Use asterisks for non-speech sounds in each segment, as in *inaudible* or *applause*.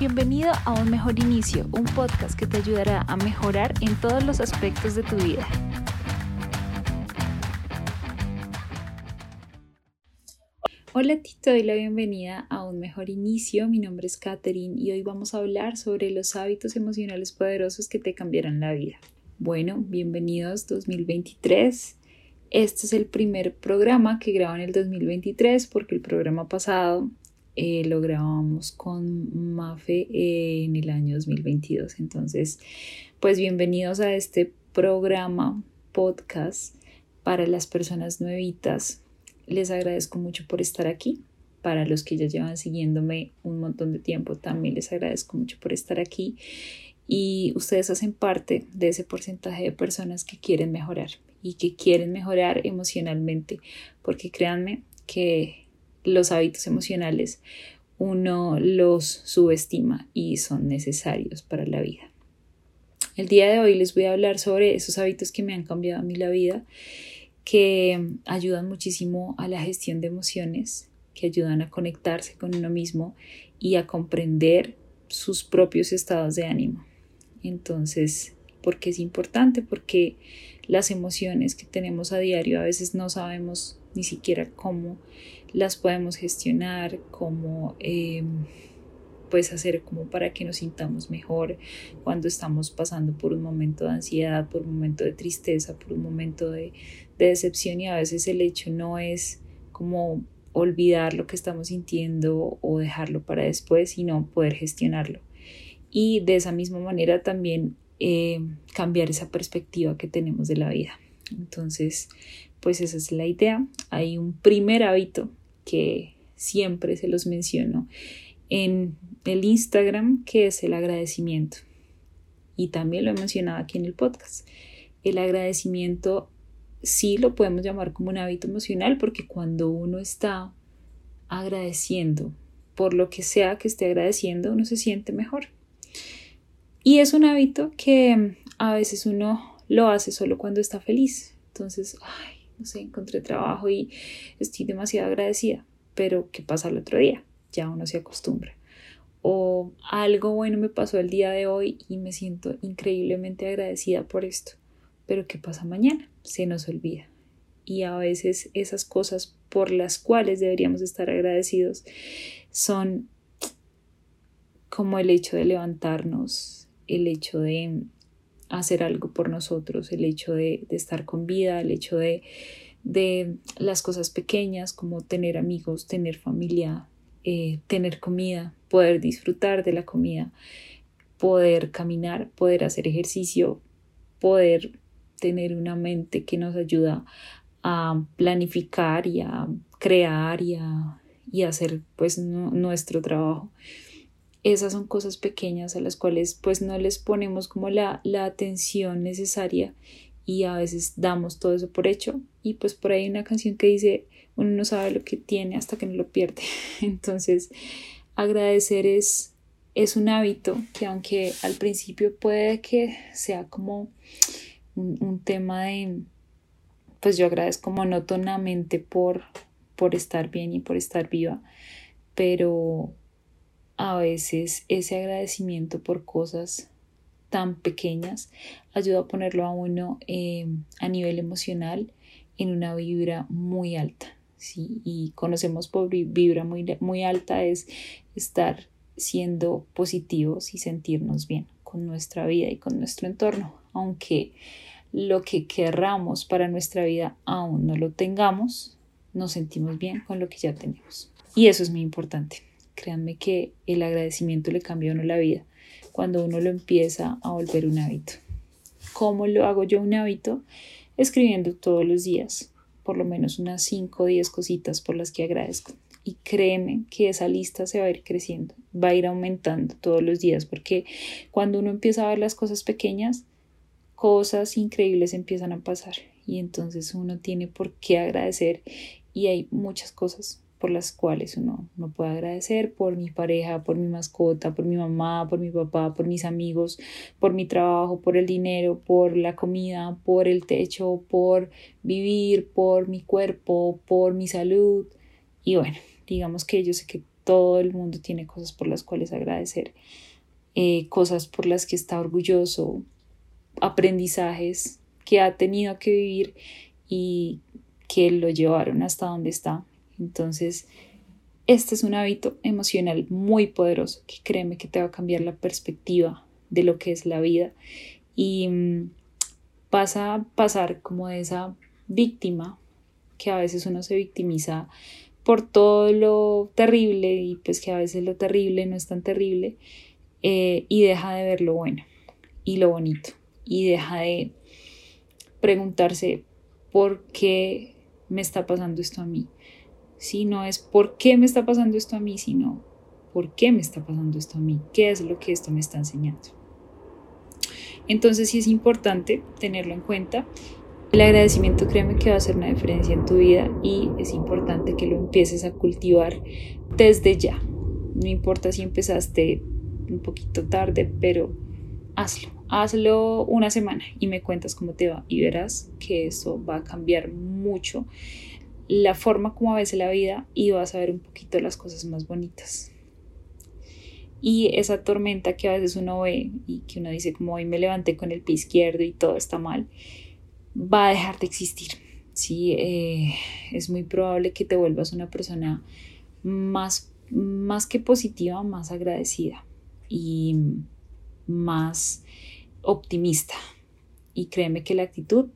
Bienvenido a Un Mejor Inicio, un podcast que te ayudará a mejorar en todos los aspectos de tu vida. Hola, te doy la bienvenida a Un Mejor Inicio. Mi nombre es Katherine y hoy vamos a hablar sobre los hábitos emocionales poderosos que te cambiarán la vida. Bueno, bienvenidos 2023. Este es el primer programa que grabo en el 2023 porque el programa pasado eh, lo grabamos con Mafe en el año 2022. Entonces, pues bienvenidos a este programa, podcast para las personas nuevitas. Les agradezco mucho por estar aquí. Para los que ya llevan siguiéndome un montón de tiempo, también les agradezco mucho por estar aquí. Y ustedes hacen parte de ese porcentaje de personas que quieren mejorar y que quieren mejorar emocionalmente, porque créanme que los hábitos emocionales uno los subestima y son necesarios para la vida. El día de hoy les voy a hablar sobre esos hábitos que me han cambiado a mí la vida, que ayudan muchísimo a la gestión de emociones, que ayudan a conectarse con uno mismo y a comprender sus propios estados de ánimo. Entonces, ¿por qué es importante? Porque las emociones que tenemos a diario a veces no sabemos ni siquiera cómo las podemos gestionar, cómo eh, pues hacer como para que nos sintamos mejor cuando estamos pasando por un momento de ansiedad, por un momento de tristeza, por un momento de, de decepción y a veces el hecho no es como olvidar lo que estamos sintiendo o dejarlo para después, sino poder gestionarlo. Y de esa misma manera también eh, cambiar esa perspectiva que tenemos de la vida. Entonces, pues esa es la idea. Hay un primer hábito que siempre se los menciono en el Instagram, que es el agradecimiento. Y también lo he mencionado aquí en el podcast. El agradecimiento sí lo podemos llamar como un hábito emocional porque cuando uno está agradeciendo por lo que sea que esté agradeciendo, uno se siente mejor. Y es un hábito que a veces uno lo hace solo cuando está feliz. Entonces, ay, no sé, encontré trabajo y estoy demasiado agradecida, pero ¿qué pasa el otro día? Ya uno se acostumbra. O algo bueno me pasó el día de hoy y me siento increíblemente agradecida por esto, pero ¿qué pasa mañana? Se nos olvida. Y a veces esas cosas por las cuales deberíamos estar agradecidos son como el hecho de levantarnos, el hecho de hacer algo por nosotros, el hecho de, estar con vida, el hecho de, de, las cosas pequeñas como tener amigos, tener familia, eh, tener comida, poder disfrutar de la comida, poder caminar, poder hacer ejercicio, poder tener una mente que nos ayuda a planificar y a crear y a, y hacer pues nuestro trabajo esas son cosas pequeñas a las cuales pues no les ponemos como la, la atención necesaria y a veces damos todo eso por hecho. Y pues por ahí hay una canción que dice uno no sabe lo que tiene hasta que no lo pierde *laughs* entonces agradecer es es un hábito que aunque al principio puede que sea como un, un tema de pues yo agradezco monótonamente por por estar bien y por estar viva pero a veces ese agradecimiento por cosas tan pequeñas ayuda a ponerlo a uno eh, a nivel emocional en una vibra muy alta. ¿sí? Y conocemos por vibra muy, muy alta es estar siendo positivos y sentirnos bien con nuestra vida y con nuestro entorno, aunque lo que querramos para nuestra vida aún no lo tengamos, nos sentimos bien con lo que ya tenemos. Y eso es muy importante. Créanme que el agradecimiento le cambia a uno la vida cuando uno lo empieza a volver un hábito. ¿Cómo lo hago yo un hábito? Escribiendo todos los días, por lo menos unas 5 o 10 cositas por las que agradezco. Y créeme que esa lista se va a ir creciendo, va a ir aumentando todos los días, porque cuando uno empieza a ver las cosas pequeñas, cosas increíbles empiezan a pasar. Y entonces uno tiene por qué agradecer y hay muchas cosas por las cuales uno no puede agradecer, por mi pareja, por mi mascota, por mi mamá, por mi papá, por mis amigos, por mi trabajo, por el dinero, por la comida, por el techo, por vivir, por mi cuerpo, por mi salud. Y bueno, digamos que yo sé que todo el mundo tiene cosas por las cuales agradecer, eh, cosas por las que está orgulloso, aprendizajes que ha tenido que vivir y que lo llevaron hasta donde está. Entonces, este es un hábito emocional muy poderoso que créeme que te va a cambiar la perspectiva de lo que es la vida y mm, vas a pasar como de esa víctima que a veces uno se victimiza por todo lo terrible y pues que a veces lo terrible no es tan terrible eh, y deja de ver lo bueno y lo bonito y deja de preguntarse por qué me está pasando esto a mí. Si no es por qué me está pasando esto a mí, sino por qué me está pasando esto a mí, qué es lo que esto me está enseñando. Entonces sí es importante tenerlo en cuenta. El agradecimiento créeme que va a hacer una diferencia en tu vida y es importante que lo empieces a cultivar desde ya. No importa si empezaste un poquito tarde, pero hazlo. Hazlo una semana y me cuentas cómo te va y verás que eso va a cambiar mucho la forma como ves la vida y vas a ver un poquito las cosas más bonitas. Y esa tormenta que a veces uno ve y que uno dice como hoy me levanté con el pie izquierdo y todo está mal, va a dejar de existir. Sí, eh, es muy probable que te vuelvas una persona más, más que positiva, más agradecida y más optimista. Y créeme que la actitud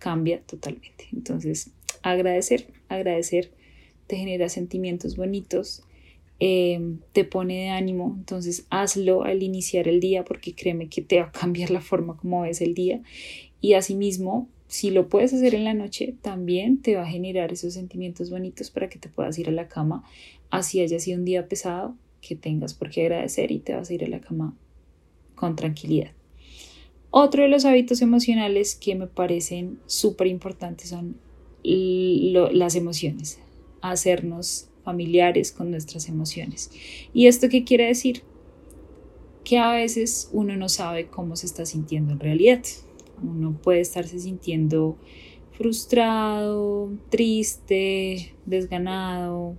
cambia totalmente. Entonces, agradecer, agradecer te genera sentimientos bonitos, eh, te pone de ánimo, entonces hazlo al iniciar el día porque créeme que te va a cambiar la forma como ves el día y asimismo si lo puedes hacer en la noche también te va a generar esos sentimientos bonitos para que te puedas ir a la cama así haya sido un día pesado que tengas por qué agradecer y te vas a ir a la cama con tranquilidad. Otro de los hábitos emocionales que me parecen súper importantes son las emociones, hacernos familiares con nuestras emociones. ¿Y esto qué quiere decir? Que a veces uno no sabe cómo se está sintiendo en realidad. Uno puede estarse sintiendo frustrado, triste, desganado,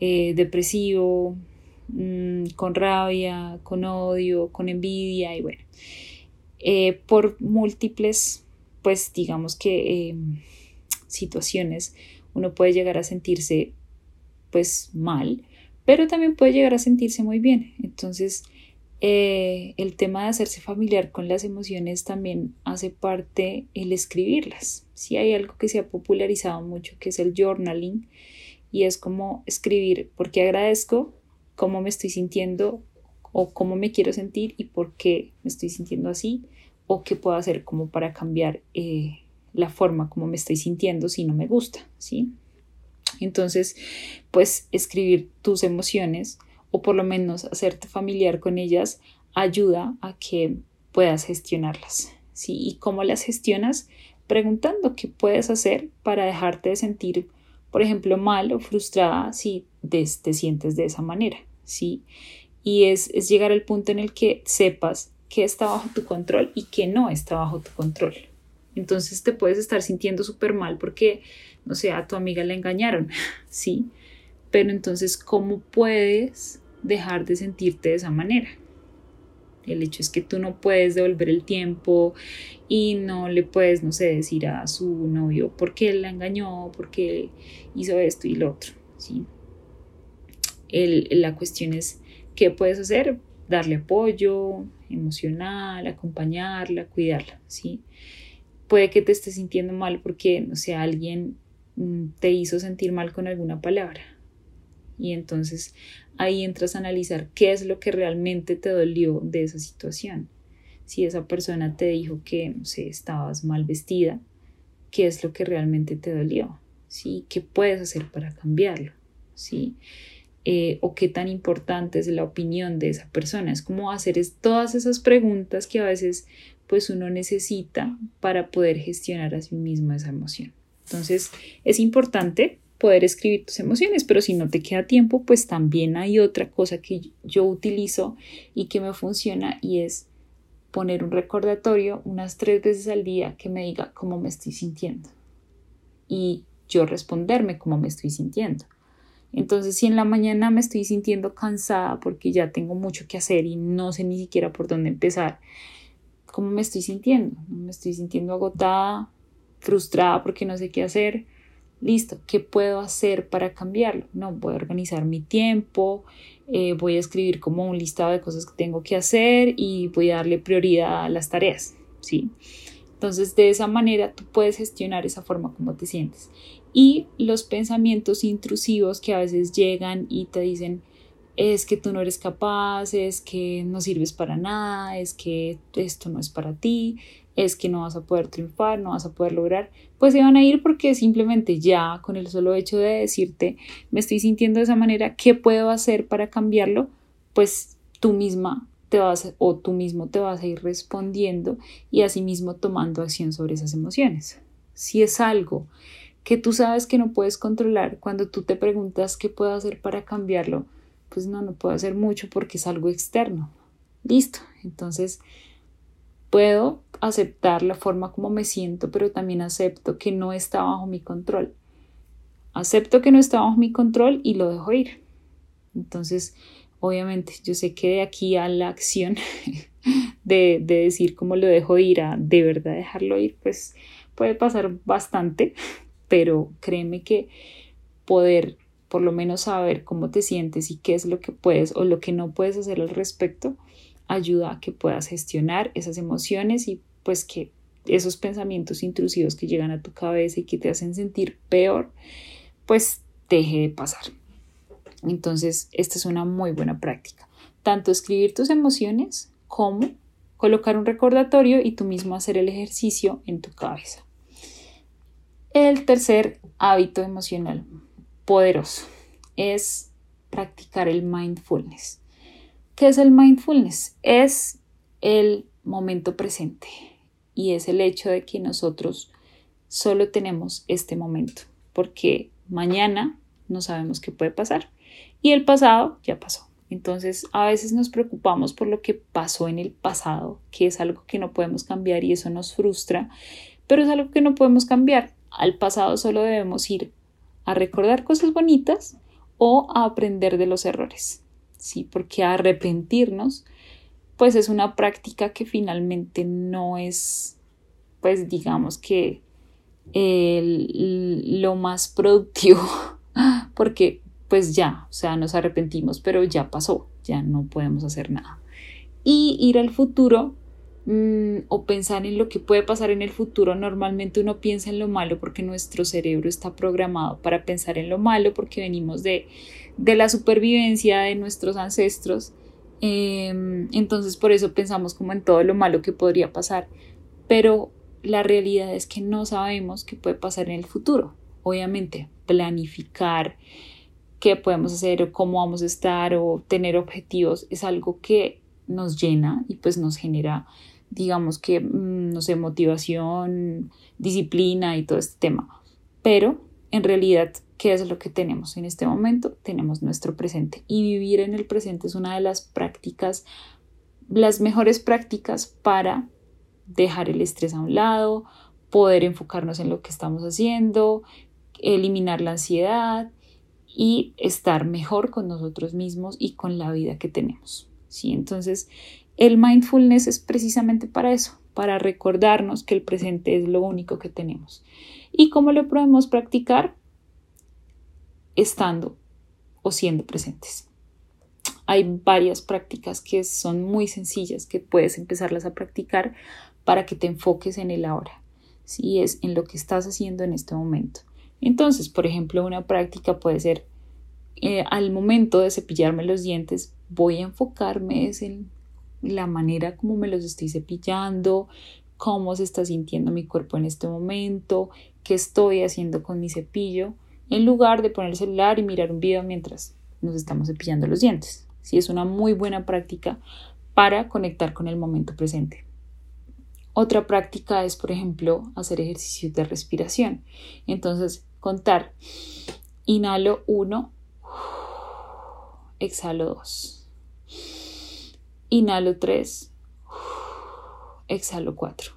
eh, depresivo, mm, con rabia, con odio, con envidia y bueno, eh, por múltiples, pues digamos que em, situaciones uno puede llegar a sentirse pues mal, pero también puede llegar a sentirse muy bien. Entonces, eh, el tema de hacerse familiar con las emociones también hace parte el escribirlas. Si hay algo que se ha popularizado mucho, que es el journaling, y es como escribir por qué agradezco, cómo me estoy sintiendo o cómo me quiero sentir y por qué me estoy sintiendo así, o qué puedo hacer como para cambiar eh, la forma como me estoy sintiendo si no me gusta, ¿sí? Entonces, pues escribir tus emociones o por lo menos hacerte familiar con ellas ayuda a que puedas gestionarlas, ¿sí? ¿Y cómo las gestionas? Preguntando qué puedes hacer para dejarte de sentir, por ejemplo, mal o frustrada si te, sientes de esa manera, ¿sí? Y es, es llegar al punto en el que sepas qué está bajo tu control y qué no está bajo tu control, entonces te puedes estar sintiendo súper mal porque, no sé, a tu amiga la engañaron, *laughs* ¿sí? Pero entonces, ¿cómo puedes dejar de sentirte de esa manera? El hecho es que tú no puedes devolver el tiempo y no le puedes, no sé, decir a su novio por qué la engañó, por qué hizo esto y lo otro, ¿sí? la cuestión es, ¿qué puedes hacer? Darle apoyo emocional, acompañarla, cuidarla, ¿sí? Puede que te estés sintiendo mal porque, no sé, alguien mm, te hizo sentir mal con alguna palabra. Y entonces ahí entras a analizar qué es lo que realmente te dolió de esa situación. Si esa persona te dijo que, no sé, estabas mal vestida, ¿qué es lo que realmente te dolió? ¿Sí? ¿Qué puedes hacer para cambiarlo? ¿Sí? Eh, o qué tan importante es la opinión de esa persona. Es como hacer es, todas esas preguntas que a veces pues uno necesita para poder gestionar a sí mismo esa emoción. Entonces es importante poder escribir tus emociones, pero si no te queda tiempo, pues también hay otra cosa que yo utilizo y que me funciona y es poner un recordatorio unas tres veces al día que me diga cómo me estoy sintiendo y yo responderme cómo me estoy sintiendo. Entonces, si en la mañana me estoy sintiendo cansada porque ya tengo mucho que hacer y no sé ni siquiera por dónde empezar, ¿cómo me estoy sintiendo? Me estoy sintiendo agotada, frustrada porque no sé qué hacer. Listo, ¿qué puedo hacer para cambiarlo? No, voy a organizar mi tiempo, eh, voy a escribir como un listado de cosas que tengo que hacer y voy a darle prioridad a las tareas, ¿sí? Entonces, de esa manera tú puedes gestionar esa forma como te sientes. Y los pensamientos intrusivos que a veces llegan y te dicen, es que tú no eres capaz, es que no sirves para nada, es que esto no es para ti, es que no vas a poder triunfar, no vas a poder lograr, pues se van a ir porque simplemente ya con el solo hecho de decirte, me estoy sintiendo de esa manera, ¿qué puedo hacer para cambiarlo? Pues tú misma te vas o tú mismo te vas a ir respondiendo y asimismo tomando acción sobre esas emociones. Si es algo que tú sabes que no puedes controlar, cuando tú te preguntas qué puedo hacer para cambiarlo, pues no, no puedo hacer mucho porque es algo externo. Listo. Entonces, puedo aceptar la forma como me siento, pero también acepto que no está bajo mi control. Acepto que no está bajo mi control y lo dejo ir. Entonces, obviamente, yo sé que de aquí a la acción *laughs* de, de decir cómo lo dejo ir a de verdad dejarlo ir, pues puede pasar bastante, *laughs* pero créeme que poder por lo menos saber cómo te sientes y qué es lo que puedes o lo que no puedes hacer al respecto, ayuda a que puedas gestionar esas emociones y pues que esos pensamientos intrusivos que llegan a tu cabeza y que te hacen sentir peor, pues deje de pasar. Entonces, esta es una muy buena práctica. Tanto escribir tus emociones como colocar un recordatorio y tú mismo hacer el ejercicio en tu cabeza. El tercer hábito emocional poderoso es practicar el mindfulness. ¿Qué es el mindfulness? Es el momento presente y es el hecho de que nosotros solo tenemos este momento, porque mañana no sabemos qué puede pasar y el pasado ya pasó. Entonces a veces nos preocupamos por lo que pasó en el pasado, que es algo que no podemos cambiar y eso nos frustra, pero es algo que no podemos cambiar. Al pasado solo debemos ir a recordar cosas bonitas o a aprender de los errores. Sí, porque arrepentirnos pues es una práctica que finalmente no es pues digamos que lo más productivo *laughs* porque pues ya, o sea, nos arrepentimos, pero ya pasó, ya no podemos hacer nada. Y ir al futuro Mm, o pensar en lo que puede pasar en el futuro, normalmente uno piensa en lo malo porque nuestro cerebro está programado para pensar en lo malo porque venimos de, de la supervivencia de nuestros ancestros. Em, entonces por eso pensamos como en todo lo malo que podría pasar. Pero la realidad es que no sabemos qué puede pasar en el futuro. Obviamente, planificar qué podemos hacer o cómo vamos a estar o tener objetivos es algo que nos llena y pues nos genera digamos que, mm, no sé, motivación, disciplina y todo este tema. Pero en realidad, ¿qué es lo que tenemos en este momento? Tenemos nuestro presente y vivir en el presente es una de las prácticas, las mejores prácticas para dejar el estrés a un lado, poder enfocarnos en lo que estamos haciendo, eliminar la ansiedad y estar mejor con nosotros mismos y con la vida que tenemos. ¿sí? Entonces, el mindfulness es precisamente para eso, para recordarnos que el presente es lo único que tenemos. ¿Y cómo lo podemos practicar? Estando o siendo presentes. Hay varias prácticas que son muy sencillas que puedes empezarlas a practicar para que te enfoques en el ahora, si es en lo que estás haciendo en este momento. Entonces, por ejemplo, una práctica puede ser eh, al momento de cepillarme los dientes, voy a enfocarme en la manera como me los estoy cepillando, cómo se está sintiendo mi cuerpo en este momento, qué estoy haciendo con mi cepillo, en lugar de poner el celular y mirar un video mientras nos estamos cepillando los dientes. Sí, es una muy buena práctica para conectar con el momento presente. Otra práctica es, por ejemplo, hacer ejercicios de respiración. Entonces, contar. Inhalo 1, exhalo 2. Inhalo 3, exhalo 4.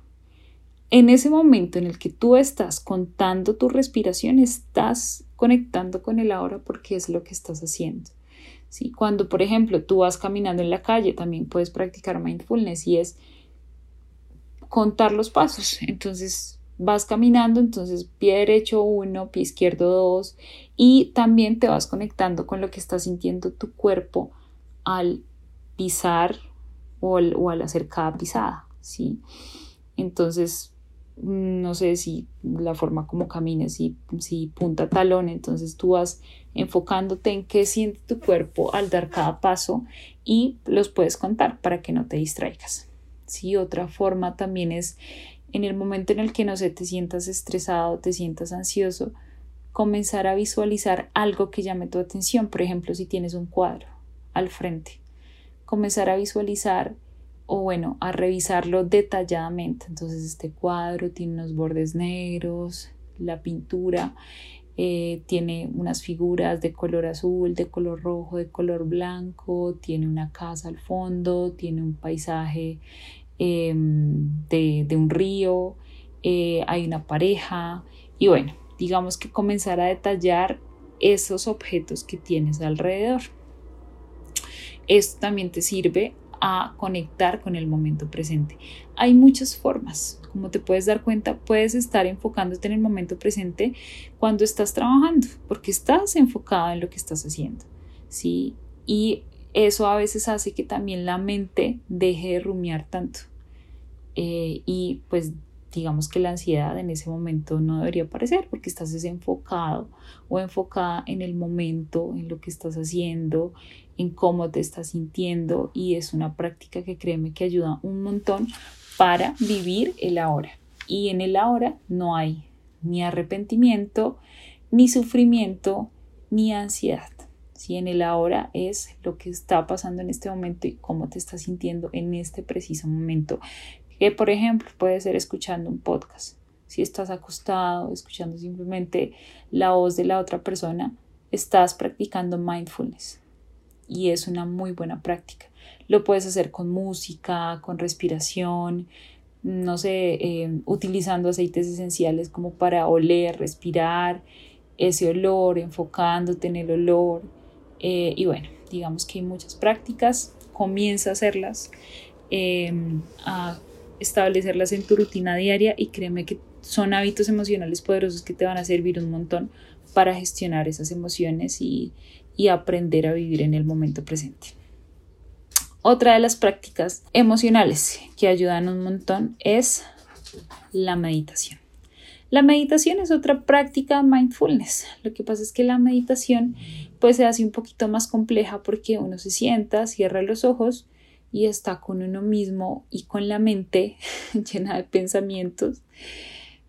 En ese momento en el que tú estás contando tu respiración, estás conectando con el ahora porque es lo que estás haciendo. ¿Sí? Cuando, por ejemplo, tú vas caminando en la calle, también puedes practicar mindfulness y es contar los pasos. Entonces, vas caminando, entonces pie derecho uno, pie izquierdo dos y también te vas conectando con lo que está sintiendo tu cuerpo al pisar o al, hacer cada pisada, ¿sí? Entonces, no sé si la forma como camines, si, si punta talón, entonces tú vas enfocándote en qué siente tu cuerpo al dar cada paso y los puedes contar para que no te distraigas. Sí, otra forma también es en el momento en el que no se te sientas estresado, te sientas ansioso, comenzar a visualizar algo que llame tu atención. Por ejemplo, si tienes un cuadro al frente, comenzar a visualizar o bueno, a revisarlo detalladamente. Entonces este cuadro tiene unos bordes negros, la pintura eh, tiene unas figuras de color azul, de color rojo, de color blanco, tiene una casa al fondo, tiene un paisaje Em, de, un río, eh, hay una pareja y bueno, digamos que comenzar a detallar esos objetos que tienes alrededor. Esto también te sirve a conectar con el momento presente. Hay muchas formas. Como te puedes dar cuenta, puedes estar enfocándote en el momento presente cuando estás trabajando, porque estás enfocado en lo que estás haciendo. ¿sí? Y eso a veces hace que también la mente deje de rumiar tanto. Eh, y pues digamos que la ansiedad en ese momento no debería aparecer porque estás desenfocado o enfocada en el momento, en lo que estás haciendo, en cómo te estás sintiendo y es una práctica que créeme que ayuda un montón para vivir el ahora. Y en el ahora no hay ni arrepentimiento, ni sufrimiento, ni ansiedad. Si en el ahora es lo que está pasando en este momento y cómo te estás sintiendo en este preciso momento, que por ejemplo puede ser escuchando un podcast. Si estás acostado, escuchando simplemente la voz de la otra persona, estás practicando mindfulness y es una muy buena práctica. Lo puedes hacer con música, con respiración, no sé, eh, utilizando aceites esenciales como para oler, respirar ese olor, enfocándote en el olor, eh, y bueno, digamos que hay muchas prácticas, comienza a hacerlas, em, a establecerlas en tu rutina diaria y créeme que son hábitos emocionales poderosos que te van a servir un montón para gestionar esas emociones y, y aprender a vivir en el momento presente. Otra de las prácticas emocionales que ayudan un montón es la meditación. La meditación es otra práctica mindfulness. Lo que pasa es que la meditación pues se hace un poquito más compleja porque uno se sienta, cierra los ojos y está con uno mismo y con la mente *laughs* llena de pensamientos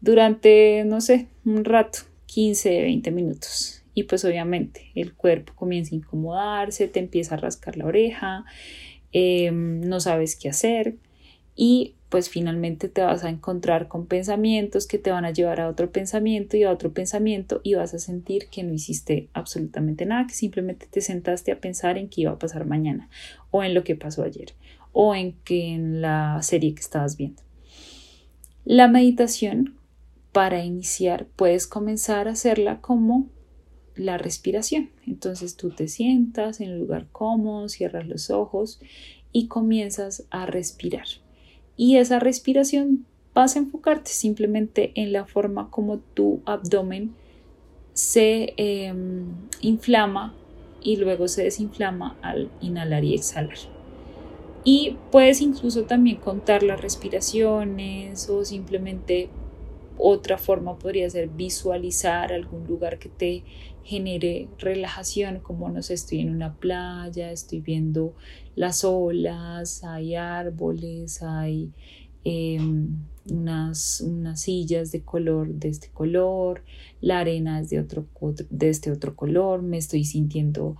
durante, no sé, un rato, 15, 20 minutos. Y pues obviamente el cuerpo comienza a incomodarse, te empieza a rascar la oreja, em, no sabes qué hacer y pues finalmente te vas a encontrar con pensamientos que te van a llevar a otro pensamiento y a otro pensamiento y vas a sentir que no hiciste absolutamente nada, que simplemente te sentaste a pensar en qué iba a pasar mañana o en lo que pasó ayer o en que en la serie que estabas viendo. La meditación para iniciar puedes comenzar a hacerla como la respiración. Entonces tú te sientas en un lugar cómodo, cierras los ojos y comienzas a respirar y esa respiración vas a enfocarte simplemente en la forma como tu abdomen se em, inflama y luego se desinflama al inhalar y exhalar. Y puedes incluso también contar las respiraciones o simplemente otra forma podría ser visualizar algún lugar que te genere relajación, como no sé, estoy en una playa, estoy viendo las olas, hay árboles, hay em, unas, unas sillas de color de este color, la arena es de, otro, de este otro color, me estoy sintiendo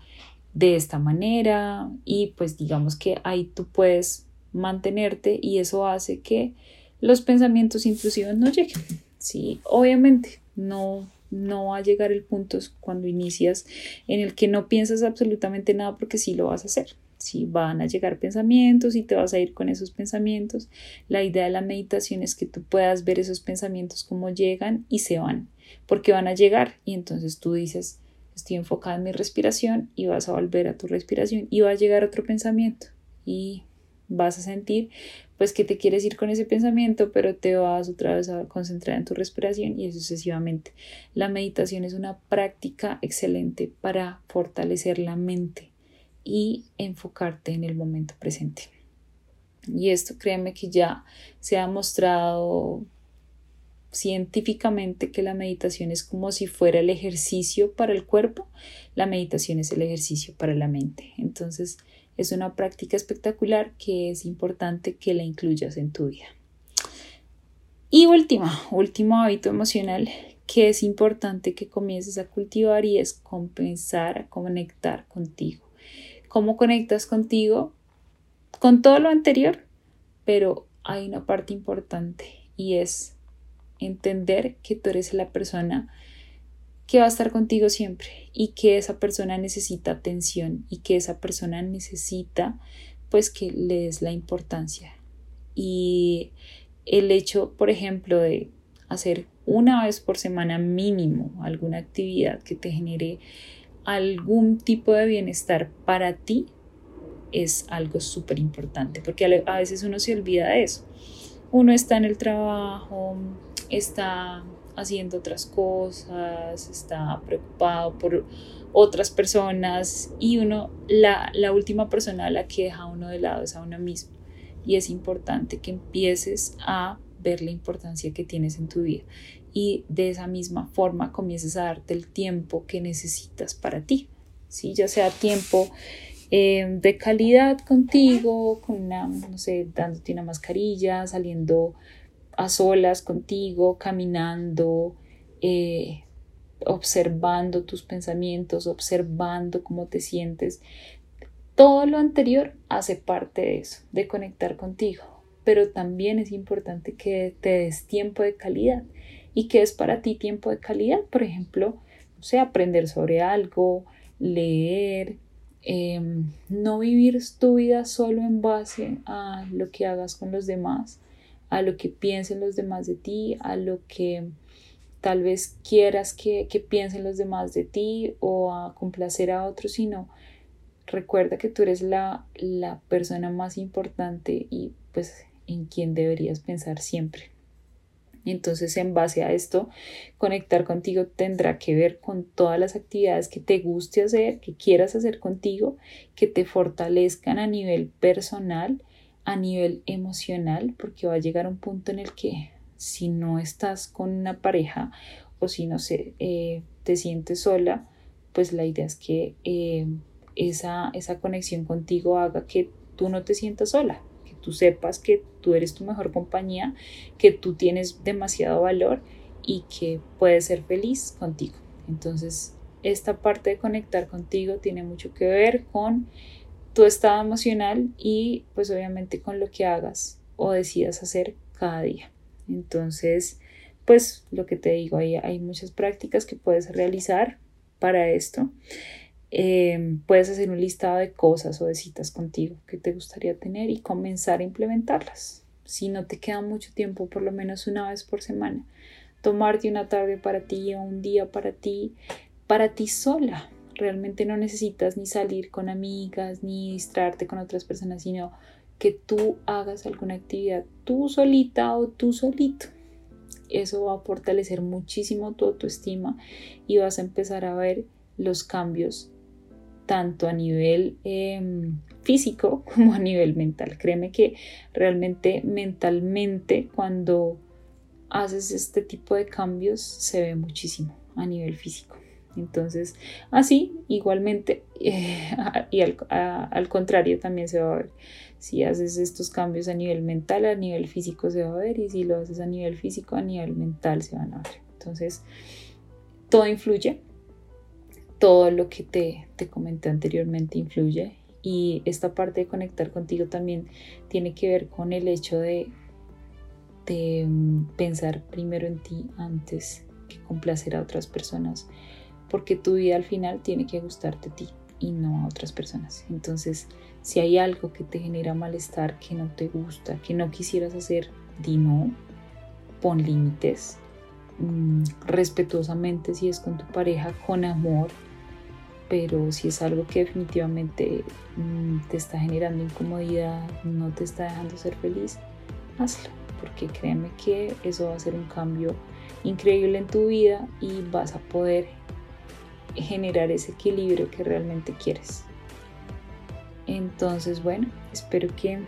de esta manera y pues digamos que ahí tú puedes mantenerte y eso hace que los pensamientos intrusivos no lleguen. Sí, obviamente no no va a llegar el punto cuando inicias en el que no piensas absolutamente nada porque sí lo vas a hacer. Si van a llegar pensamientos y te vas a ir con esos pensamientos, la idea de la meditación es que tú puedas ver esos pensamientos como llegan y se van, porque van a llegar y entonces tú dices, estoy enfocada en mi respiración y vas a volver a tu respiración y va a llegar otro pensamiento y vas a sentir pues que te quieres ir con ese pensamiento, pero te vas otra vez a concentrar en tu respiración y sucesivamente. La meditación es una práctica excelente para fortalecer la mente y enfocarte en el momento presente. Y esto créeme que ya se ha mostrado científicamente que la meditación es como si fuera el ejercicio para el cuerpo, la meditación es el ejercicio para la mente. Entonces es una práctica espectacular que es importante que la incluyas en tu vida. Y última, último hábito emocional que es importante que comiences a cultivar y es compensar, a conectar contigo. ¿Cómo conectas contigo? Con todo lo anterior, pero hay una parte importante y es entender que tú eres la persona que va a estar contigo siempre y que esa persona necesita atención y que esa persona necesita pues que le des la importancia. Y el hecho, por ejemplo, de hacer una vez por semana mínimo alguna actividad que te genere algún tipo de bienestar para ti es algo súper importante porque a veces uno se olvida de eso. Uno está en el trabajo, está haciendo otras cosas, está preocupado por otras personas y uno, la, la última persona a la que deja uno de lado es a uno mismo. Y es importante que empieces a ver la importancia que tienes en tu vida y de esa misma forma comiences a darte el tiempo que necesitas para ti, ¿sí? ya sea tiempo eh, de calidad contigo, con una, no sé, dándote una mascarilla, saliendo a solas contigo, caminando, eh, observando tus pensamientos, observando cómo te sientes. Todo lo anterior hace parte de eso, de conectar contigo, pero también es importante que te des tiempo de calidad. ¿Y qué es para ti tiempo de calidad? Por ejemplo, no sé, aprender sobre algo, leer, em, no vivir tu vida solo en base a lo que hagas con los demás, a lo que piensen los demás de ti, a lo que tal vez quieras que, piensen los demás de ti o a complacer a otros, sino recuerda que tú eres la, la persona más importante y pues en quien deberías pensar siempre. Entonces, en base a esto, conectar contigo tendrá que ver con todas las actividades que te guste hacer, que quieras hacer contigo, que te fortalezcan a nivel personal a nivel emocional, porque va a llegar un punto en el que si no estás con una pareja o si no sé, eh, te sientes sola, pues la idea es que eh, esa, esa conexión contigo haga que tú no te sientas sola, que tú sepas que tú eres tu mejor compañía, que tú tienes demasiado valor y que puedes ser feliz contigo. Entonces, esta parte de conectar contigo tiene mucho que ver con tu estado emocional y pues obviamente con lo que hagas o decidas hacer cada día. Entonces, pues lo que te digo, hay, hay muchas prácticas que puedes realizar para esto. Em, puedes hacer un listado de cosas o de citas contigo que te gustaría tener y comenzar a implementarlas. Si no te queda mucho tiempo, por lo menos una vez por semana, tomarte una tarde para ti o un día para ti, para ti sola, realmente no necesitas ni salir con amigas ni distraerte con otras personas, sino que tú hagas alguna actividad tú solita o tú solito. Eso va a fortalecer muchísimo tu autoestima y vas a empezar a ver los cambios tanto a nivel em, físico *laughs* como a nivel mental. Créeme que realmente mentalmente cuando haces este tipo de cambios se ve muchísimo a nivel físico. Entonces, así, igualmente, eh, *laughs* y al, contrario también se va a ver. Si haces estos cambios a nivel mental, a nivel físico se va a ver, y si lo haces a nivel físico, a nivel mental se van a ver. Entonces, todo influye, todo lo que te, te comenté anteriormente influye, y esta parte de conectar contigo también tiene que ver con el hecho de, de mm, pensar primero en ti antes que complacer a otras personas porque tu vida al final tiene que gustarte a ti. y no a otras personas. Entonces, si hay algo que te genera malestar, que no te gusta, que no quisieras hacer, di no, pon límites, mm, respetuosamente si es con tu pareja, con amor, pero si es algo que definitivamente mm, te está generando incomodidad, no te está dejando ser feliz, hazlo, porque créeme que eso va a ser un cambio increíble en tu vida y vas a poder generar ese equilibrio que realmente quieres. Entonces, bueno, espero que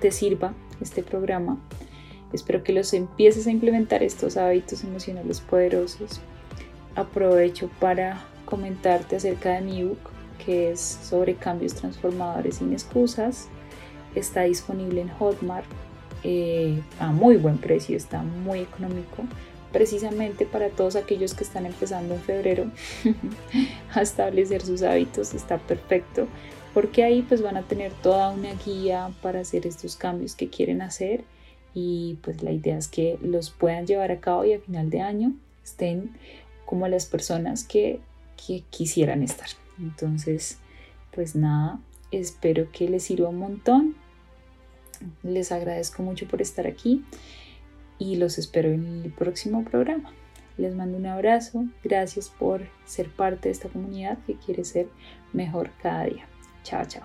te sirva este programa. Espero que los empieces a implementar estos hábitos emocionales poderosos. Aprovecho para comentarte acerca de mi book que es sobre cambios transformadores sin excusas. Está disponible en Hotmart eh, a muy buen precio, está muy económico precisamente para todos aquellos que están empezando en febrero *laughs* a establecer sus hábitos, está perfecto, porque ahí pues van a tener toda una guía para hacer estos cambios que quieren hacer y pues la idea es que los puedan llevar a cabo y a final de año estén como las personas que, que quisieran estar. Entonces, pues nada, espero que les sirva un montón. Les agradezco mucho por estar aquí y los espero en el próximo programa. Les mando un abrazo, gracias por ser parte de esta comunidad que quiere ser mejor cada día. Chao, chao.